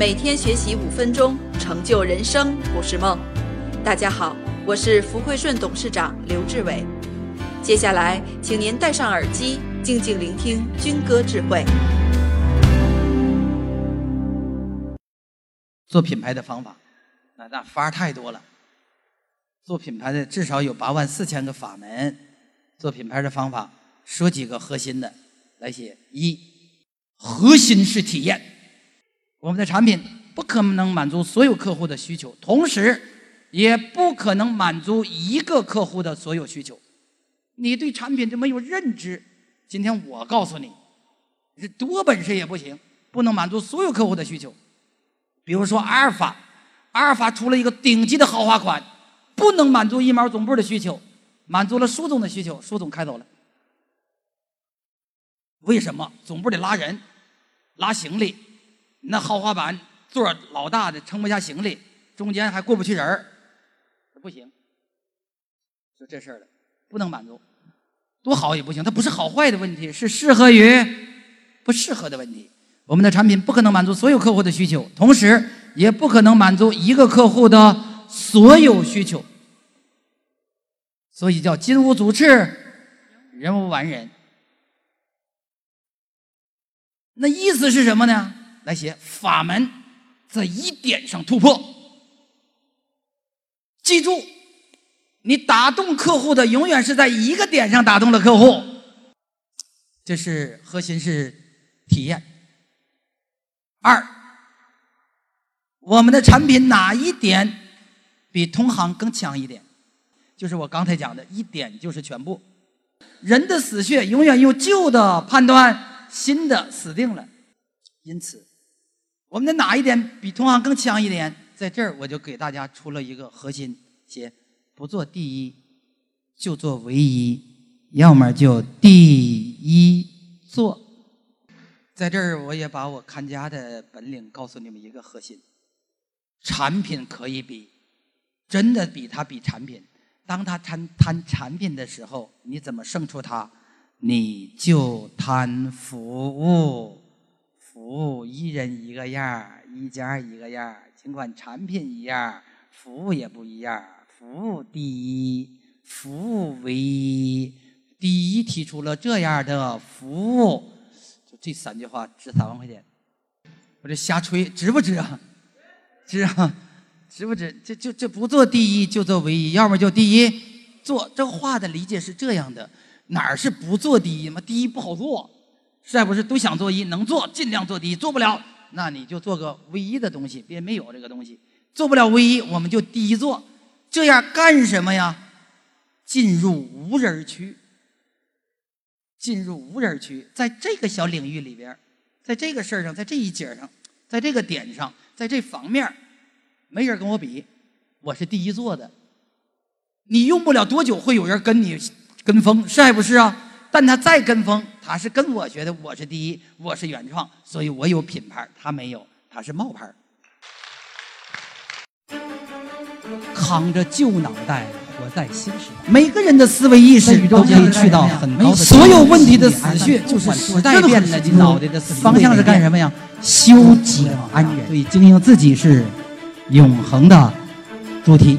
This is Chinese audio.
每天学习五分钟，成就人生不是梦。大家好，我是福汇顺董事长刘志伟。接下来，请您戴上耳机，静静聆听军歌智慧。做品牌的方法，那那法儿太多了。做品牌的至少有八万四千个法门。做品牌的方法，说几个核心的来写：一，核心是体验。我们的产品不可能满足所有客户的需求，同时也不可能满足一个客户的所有需求。你对产品就没有认知。今天我告诉你，这多本事也不行，不能满足所有客户的需求。比如说阿尔法，阿尔法出了一个顶级的豪华款，不能满足一毛总部的需求，满足了苏总的需求，苏总开走了。为什么？总部得拉人，拉行李，那豪华版座老大的撑不下行李，中间还过不去人儿，不行。就这事儿了，不能满足，多好也不行。它不是好坏的问题，是适合于不适合的问题。我们的产品不可能满足所有客户的需求，同时也不可能满足一个客户的所有需求，所以叫金无足赤，人无完人。那意思是什么呢？来写法门，在一点上突破。记住，你打动客户的永远是在一个点上打动了客户，这是核心是体验。二，我们的产品哪一点比同行更强一点？就是我刚才讲的一点就是全部。人的死穴永远用旧的判断新的死定了，因此，我们的哪一点比同行更强一点？在这儿我就给大家出了一个核心：写不做第一，就做唯一，要么就第一做。在这儿，我也把我看家的本领告诉你们一个核心：产品可以比，真的比他比产品。当他谈谈产品的时候，你怎么胜出他？你就谈服务，服务一人一个样，一家一个样。尽管产品一样，服务也不一样。服务第一，服务唯一。第一提出了这样的服务。这三句话值三万块钱，我这瞎吹，值不值啊？值啊，值不值？这就这不做第一就做唯一，要么就第一做。这话的理解是这样的：哪儿是不做第一嘛？第一不好做，实在不是都想做一，能做尽量做第一，做不了那你就做个唯一的东西，别没有这个东西，做不了唯一我们就第一做，这样干什么呀？进入无人区。进入无人区，在这个小领域里边，在这个事儿上，在这一节上，在这个点上，在这方面，没人跟我比，我是第一做的。你用不了多久会有人跟你跟风，是不是啊？但他再跟风，他是跟我学的，我是第一，我是原创，所以我有品牌，他没有，他是冒牌。扛着旧脑袋。活在新时代，每个人的思维意识都可以去到很高的。所有问题的死穴就是时代变了，你脑袋的方向是干什么呀？修己安人。所以经营自己是永恒的主题。